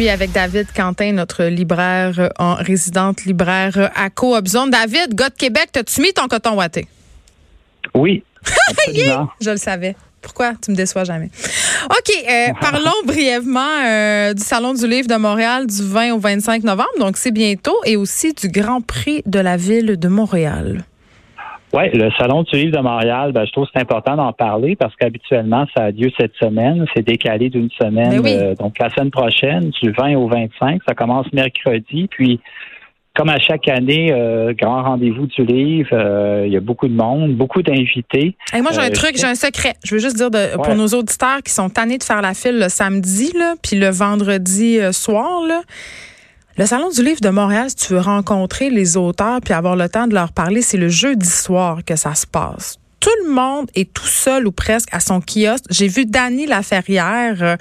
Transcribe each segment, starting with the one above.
suis avec David Quentin, notre libraire en résidente libraire à Coopzone. David, gars de Québec, t'as-tu mis ton coton watté? Oui. Je le savais. Pourquoi tu me déçois jamais? OK, euh, parlons brièvement euh, du Salon du livre de Montréal du 20 au 25 novembre, donc c'est bientôt, et aussi du Grand Prix de la ville de Montréal. Oui, le Salon du livre de Montréal, ben, je trouve que c'est important d'en parler parce qu'habituellement, ça a lieu cette semaine. C'est décalé d'une semaine. Ben euh, donc, la semaine prochaine, du 20 au 25, ça commence mercredi. Puis, comme à chaque année, euh, grand rendez-vous du livre, euh, il y a beaucoup de monde, beaucoup d'invités. Et moi, j'ai un truc, j'ai un secret. Je veux juste dire de, pour nos auditeurs qui sont tannés de faire la file le samedi, là, puis le vendredi soir, là, le Salon du livre de Montréal, si tu veux rencontrer les auteurs puis avoir le temps de leur parler, c'est le jeudi soir que ça se passe. Tout le monde est tout seul ou presque à son kiosque. J'ai vu Dany Laferrière euh,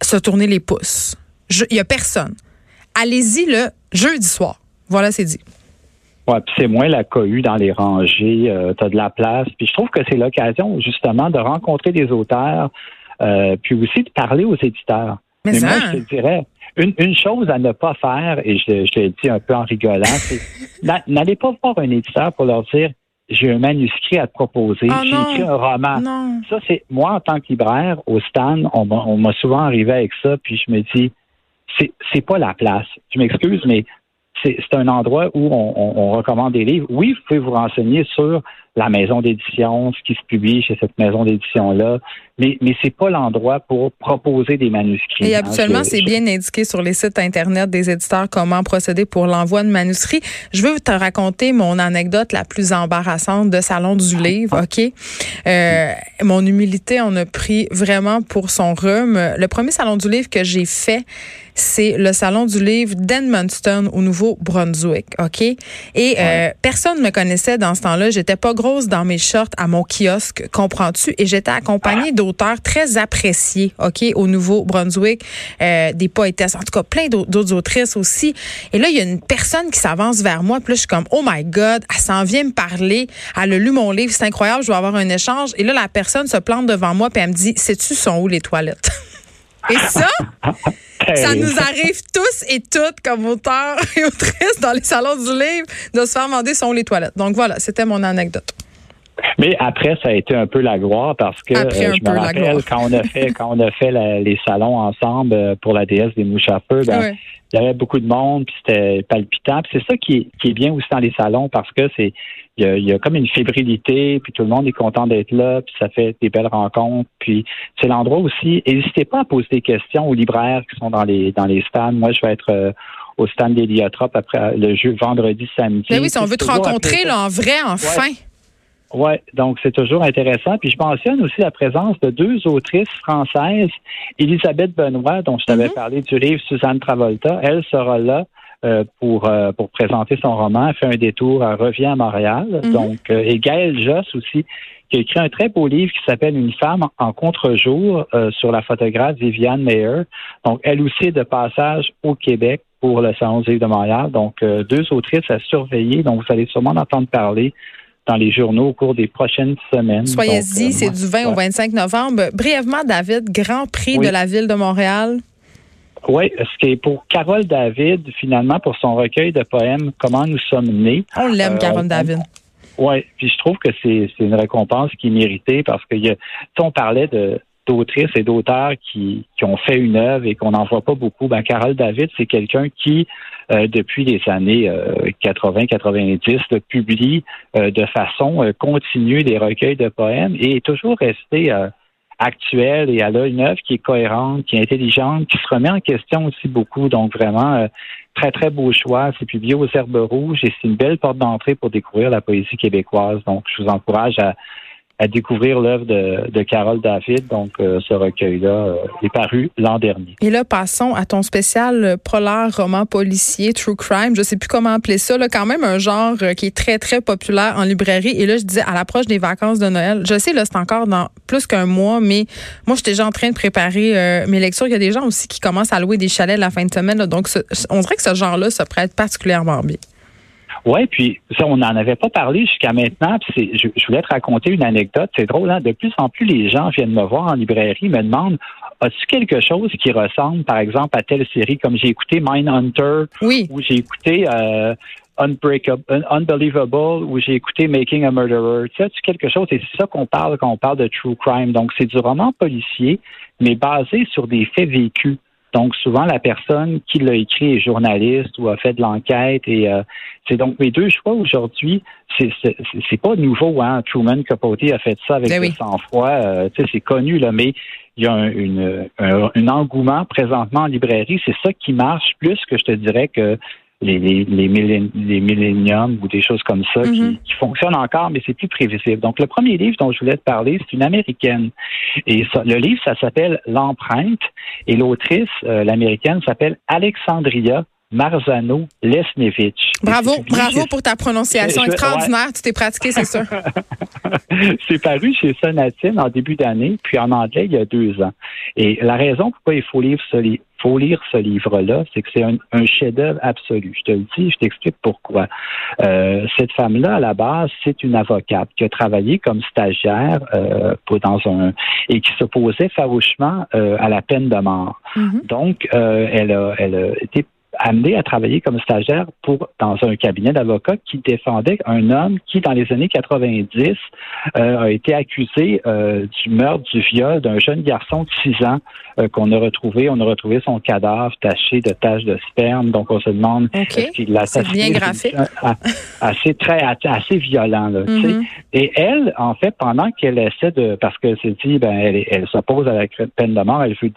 se tourner les pouces. Il y a personne. Allez-y le jeudi soir. Voilà, c'est dit. Ouais, puis c'est moins la cohue dans les rangées, euh, tu as de la place. Puis je trouve que c'est l'occasion justement de rencontrer des auteurs, euh, puis aussi de parler aux éditeurs. Mais, moi, je te dirais, une, une, chose à ne pas faire, et je, je l'ai dit un peu en rigolant, c'est n'allez pas voir un éditeur pour leur dire j'ai un manuscrit à te proposer, oh j'ai écrit un roman. Non. Ça, c'est moi en tant que libraire au stand, on, on m'a souvent arrivé avec ça, puis je me dis c'est c'est pas la place. Je m'excuse, mais c'est un endroit où on, on, on, recommande des livres. Oui, vous pouvez vous renseigner sur la maison d'édition, ce qui se publie chez cette maison d'édition-là, mais, mais c'est pas l'endroit pour proposer des manuscrits. Et habituellement, c'est bien indiqué sur les sites Internet des éditeurs comment procéder pour l'envoi de manuscrits. Je veux te raconter mon anecdote la plus embarrassante de Salon du Livre, OK? Euh, mon humilité en a pris vraiment pour son rhume. Le premier Salon du Livre que j'ai fait, c'est le Salon du Livre d'Edmundston au Nouveau-Brunswick, OK? Et euh, personne ne me connaissait dans ce temps-là. J'étais pas dans mes shorts à mon kiosque, comprends-tu? Et j'étais accompagnée d'auteurs très appréciés, OK, au Nouveau-Brunswick, euh, des poétesses, en tout cas plein d'autres autrices aussi. Et là, il y a une personne qui s'avance vers moi, puis là, je suis comme, oh my God, elle s'en vient me parler, elle a lu mon livre, c'est incroyable, je vais avoir un échange. Et là, la personne se plante devant moi, puis elle me dit, sais-tu sont où les toilettes? Et ça, ça nous arrive tous et toutes comme auteurs et autrices dans les salons du livre de se faire demander sont les toilettes. Donc voilà, c'était mon anecdote. Mais après, ça a été un peu la gloire parce que euh, je me rappelle quand on a fait quand on a fait les salons ensemble euh, pour la déesse des mouches à feu, ben, il y avait beaucoup de monde, puis c'était palpitant. C'est ça qui est, qui est bien aussi dans les salons parce que c'est il y, a, comme une fébrilité, puis tout le monde est content d'être là, puis ça fait des belles rencontres. Puis c'est l'endroit aussi. N'hésitez pas à poser des questions aux libraires qui sont dans les dans les stands. Moi, je vais être euh, au stand d'Héliotrope après le jeu vendredi, samedi. Mais ben oui, si on veut te rencontrer là, en vrai, enfin. Oui, donc c'est toujours intéressant. Puis je mentionne aussi la présence de deux autrices françaises, Elisabeth Benoît, dont je t'avais mm-hmm. parlé du livre Suzanne Travolta. Elle sera là pour euh, pour présenter son roman. Elle fait un détour, elle revient à Montréal. Mm-hmm. Donc euh, et Gaëlle Joss aussi, qui a écrit un très beau livre qui s'appelle Une femme en contre-jour sur la photographe Viviane Meyer. Donc elle aussi est de passage au Québec pour le Salon du livre de Montréal. Donc deux autrices à surveiller. Donc vous allez sûrement en entendre parler dans les journaux au cours des prochaines semaines. Soyez-y, c'est du 20 au 25 novembre. Brièvement, David, Grand Prix de la Ville de Montréal. Oui, ce qui est pour Carole David, finalement, pour son recueil de poèmes Comment nous sommes nés. On l'aime, euh, Carole David. Oui, puis je trouve que c'est une récompense qui est méritée parce que y a, on parlait de d'autrices et d'auteurs qui, qui ont fait une œuvre et qu'on n'en voit pas beaucoup. Ben, Carole David, c'est quelqu'un qui, euh, depuis les années 80-90, euh, publie euh, de façon continue des recueils de poèmes et est toujours resté actuel et a une œuvre qui est cohérente, qui est intelligente, qui se remet en question aussi beaucoup. Donc vraiment, très, très beau choix. C'est publié aux Herbes Rouges et c'est une belle porte d'entrée pour découvrir la poésie québécoise. Donc, je vous encourage à, à découvrir l'œuvre de, de, Carole David. Donc, euh, ce recueil-là euh, est paru l'an dernier. Et là, passons à ton spécial polar roman policier, True Crime. Je sais plus comment appeler ça. Là, quand même un genre euh, qui est très, très populaire en librairie. Et là, je disais, à l'approche des vacances de Noël, je sais, là, c'est encore dans plus qu'un mois, mais moi, j'étais déjà en train de préparer mes lectures. Il y a des gens aussi qui commencent à louer des chalets la fin de semaine. donc, on dirait que ce genre-là se prête particulièrement bien. Oui, puis ça, on n'en avait pas parlé jusqu'à maintenant. Puis je, je, voulais te raconter une anecdote. C'est drôle, hein? De plus en plus, les gens viennent me voir en librairie, me demandent as-tu quelque chose qui ressemble, par exemple, à telle série comme j'ai écouté Mindhunter oui. ou j'ai écouté euh, Unbreakable, Unbelievable ou j'ai écouté Making a Murderer. Tu sais, quelque chose, et c'est ça qu'on parle quand on parle de true crime. Donc, c'est du roman policier, mais basé sur des faits vécus. Donc, souvent, la personne qui l'a écrit est journaliste ou a fait de l'enquête. Et euh, c'est donc mes deux choix aujourd'hui. C'est, pas nouveau, hein. Truman Capote a fait ça avec ben oui. sang-froid. Euh, tu sais, c'est connu, là, mais il y a un, une, un, engouement présentement en librairie. C'est ça qui marche plus que je te dirais que les, les, les, milléniums ou des choses comme ça qui, mm-hmm. qui, fonctionnent encore, mais c'est plus prévisible. Donc, le premier livre dont je voulais te parler, c'est une américaine. Et ça, le livre, ça s'appelle L'empreinte. Et l'autrice, euh, l'américaine, s'appelle Alexandria Marzano Lesnevich. Bravo, bravo pour ta prononciation extraordinaire. Tu t'es pratiqué, c'est sûr. c'est paru chez Sonatine en début d'année, puis en anglais il y a deux ans. Et la raison pourquoi il faut lire ce, faut lire ce livre-là, c'est que c'est un, chef-d'œuvre absolu. Je te le dis, je t'explique pourquoi. Euh, cette femme-là, à la base, c'est une avocate qui a travaillé comme stagiaire euh, pour, dans un et qui s'opposait farouchement euh, à la peine de mort. Mm-hmm. Donc, elle a, elle a été amené à travailler comme stagiaire pour dans un cabinet d'avocats qui défendait un homme qui, dans les années 90, euh, a été accusé euh, du meurtre, du viol d'un jeune garçon de 6 ans euh, qu'on a retrouvé. On a retrouvé son cadavre taché de taches de sperme. Donc, on se demande okay. qu'il l'a C'est bien graphique. Assez, très, assez violent. Là, mm-hmm. Et elle, en fait, pendant qu'elle essaie de... Parce qu'elle s'est dit, ben, elle, elle s'oppose à la peine de mort, elle veut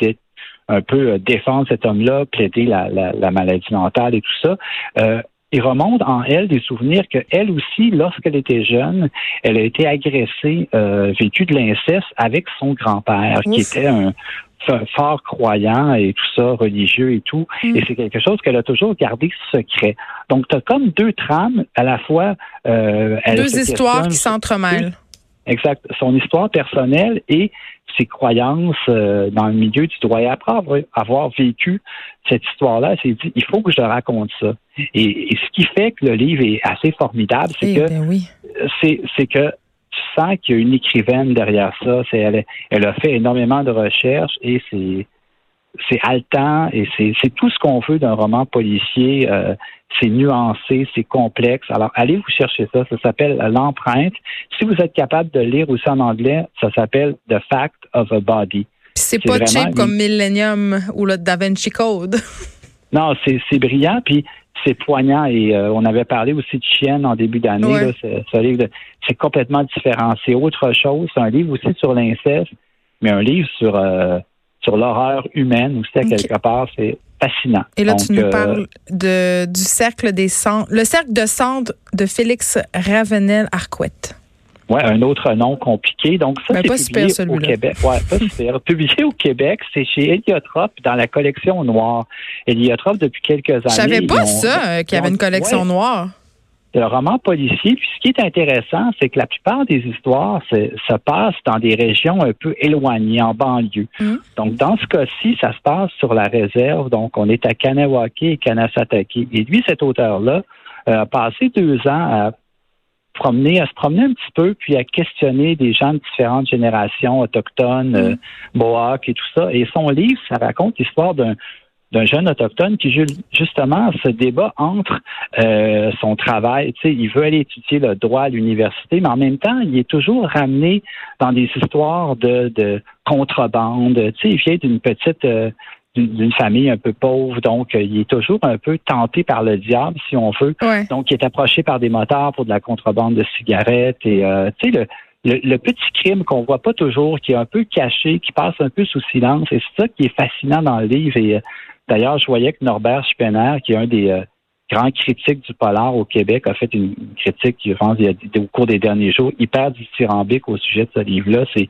un peu euh, défendre cet homme-là, plaider la, la, maladie mentale et tout ça. Euh, il remonte en elle des souvenirs qu'elle aussi, lorsqu'elle était jeune, elle a été agressée, euh, vécu de l'inceste avec son grand-père, qui était un fort croyant et tout ça, religieux et tout. Mm. Et c'est quelque chose qu'elle a toujours gardé secret. Donc, tu as comme deux trames, à la fois... Euh, deux histoires qui s'entremêlent. Exact. Son histoire personnelle et ses croyances euh, dans le milieu du droit. Et après avoir, vécu cette histoire-là, s'est dit, il faut que je raconte ça. Et, ce qui fait que le livre est assez formidable, c'est eh que ben oui. c'est que tu sens qu'il y a une écrivaine derrière ça. C'est elle, elle a fait énormément de recherches et c'est c'est haletant et c'est tout ce qu'on veut d'un roman policier. Euh, c'est nuancé, c'est complexe. Alors, allez vous chercher ça. Ça s'appelle L'empreinte. Si vous êtes capable de lire aussi en anglais, ça s'appelle The Fact of a Body. C'est pas cheap comme Millennium ou le Da Vinci Code. non, c'est brillant. Puis c'est poignant et euh, on avait parlé aussi de Chienne en début d'année. C'est complètement différent. C'est autre chose. C'est un livre aussi sur l'inceste, mais un livre sur euh, sur l'horreur humaine aussi à quelque part. C'est fascinant. Et là, tu nous euh, parles de, du cercle des cendres, le cercle de cendres de Félix Ravenel Arquette. Oui, un autre nom compliqué. Donc, ça, c'est publié au Québec. Ouais, pas super. publié au Québec, c'est chez Héliotrope dans la collection noire. Héliotrope, depuis quelques années. Je savais pas ça, euh, qu'il y avait une collection noire le roman policier. Puis ce qui est intéressant, c'est que la plupart des histoires se, se, passent dans des régions un peu éloignées, en banlieue. Mmh. Donc, dans ce cas-ci, ça se passe sur la réserve. Donc, on est à Kanawake et Kanasatake. Et lui, cet auteur-là, euh, a passé deux ans à promener, à se promener un petit peu, puis à questionner des gens de différentes générations autochtones, mmh. euh, Mohawks et tout ça. Et son livre, ça raconte l'histoire d'un d'un jeune autochtone qui justement se débat entre euh, son travail. Tu sais, il veut aller étudier le droit à l'université, mais en même temps, il est toujours ramené dans des histoires de, de contrebande. Tu sais, il vient d'une petite euh, d'une famille un peu pauvre, donc euh, il est toujours un peu tenté par le diable, si on veut. Donc, il est approché par des motards pour de la contrebande de cigarettes et tu sais le, le, petit crime qu'on voit pas toujours, qui est un peu caché, qui passe un peu sous silence. Et c'est ça qui est fascinant dans le livre. Et D'ailleurs, je voyais que Norbert Spener, qui est un des euh, grands critiques du polar au Québec, a fait une critique, je pense, au cours des derniers jours, hyper dithyrambique au sujet de ce livre-là. C'est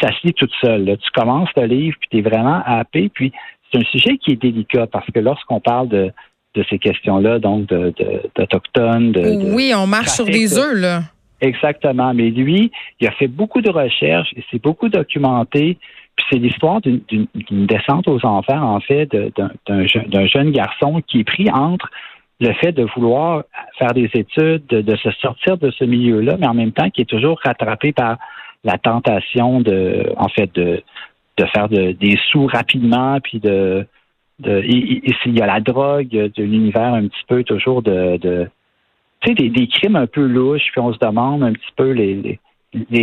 ça se lit toute seule. Tu commences le livre, puis tu es vraiment happé. Puis c'est un sujet qui est délicat parce que lorsqu'on parle de, de ces questions-là, donc d'Autochtones, de, de, Oui, on marche sur des œufs, là. Exactement. Mais lui, il a fait beaucoup de recherches et s'est beaucoup documenté c'est l'histoire d'une descente aux enfers, en fait, d'un jeune garçon qui est pris entre le fait de vouloir faire des études, de, se sortir de ce milieu-là, mais en même temps qui est toujours rattrapé par la tentation de, en fait, de, faire des sous rapidement, puis de, de et, s'il y a la drogue, de l'univers un petit peu toujours de, tu sais, des, crimes un peu louches, puis on se demande un petit peu les,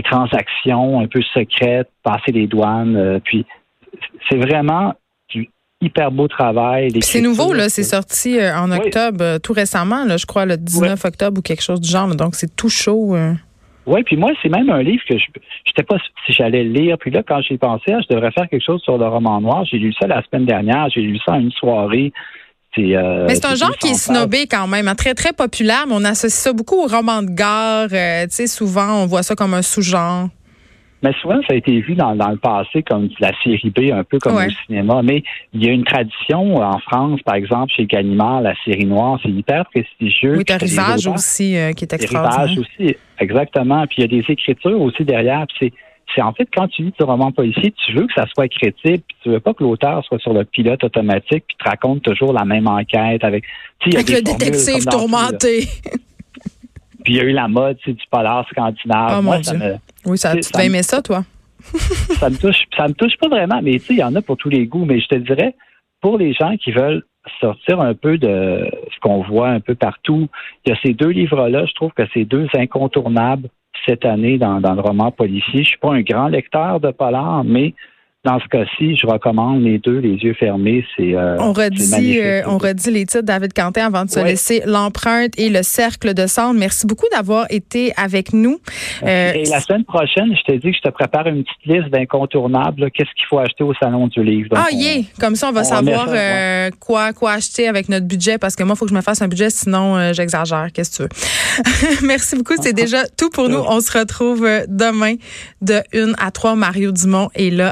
transactions un peu secrètes, passer les douanes, euh, puis c'est vraiment du hyper beau travail. C'est nouveau, là, c'est sorti euh, en octobre, euh, tout récemment, là, je crois, le 19 octobre ou quelque chose du genre, donc c'est tout chaud. Oui, puis moi, c'est même un livre que je n'étais pas si j'allais le lire. Puis là, quand j'ai pensé, ah, je devrais faire quelque chose sur le roman noir, j'ai lu ça la semaine dernière, j'ai lu ça en une soirée. Euh, mais c'est un genre qui est snobé quand même, hein, très très populaire, mais on associe ça beaucoup au roman de gare. Euh, tu sais, souvent on voit ça comme un sous-genre. Mais souvent, ça a été vu dans, le passé comme la série B, un peu comme au cinéma. Mais il y a une tradition en France, par exemple, chez Gallimard, la série noire, c'est hyper prestigieux. Oui, t'as Rivage aussi, euh, qui est extraordinaire. Rivage aussi, exactement. Puis il y a des écritures aussi derrière. Puis c'est en fait quand tu lis du roman policier, tu veux que ça soit crédible, puis tu veux pas que l'auteur soit sur le pilote automatique puis te raconte toujours la même enquête avec. Avec le détective tourmenté. puis il y a eu la mode, du polar scandinave. Oh, Moi, ça me, oui, ça, tu vas aimer ça, toi? ça me touche, ça me touche pas vraiment, mais tu sais, il y en a pour tous les goûts. Mais je te dirais, pour les gens qui veulent sortir un peu de ce qu'on voit un peu partout, il y a ces deux livres-là, je trouve que c'est deux incontournables cette année dans, dans le roman policier. Je suis pas un grand lecteur de polar, mais dans ce cas-ci, je recommande les deux, les yeux fermés. C'est euh, on redit, euh, on redit les titres David Quentin avant de se laisser l'empreinte et le cercle de cendre. Merci beaucoup d'avoir été avec nous. Euh, et la semaine prochaine, je te dis que je te prépare une petite liste d'incontournables. Qu'est-ce qu'il faut acheter au salon du livre? Ah yeah, comme ça on va savoir quoi quoi acheter avec notre budget parce que moi il faut que je me fasse un budget sinon j'exagère. Qu'est-ce que tu veux? Merci beaucoup. C'est déjà tout pour nous. On se retrouve demain de 1 à 3. Mario Dumont est là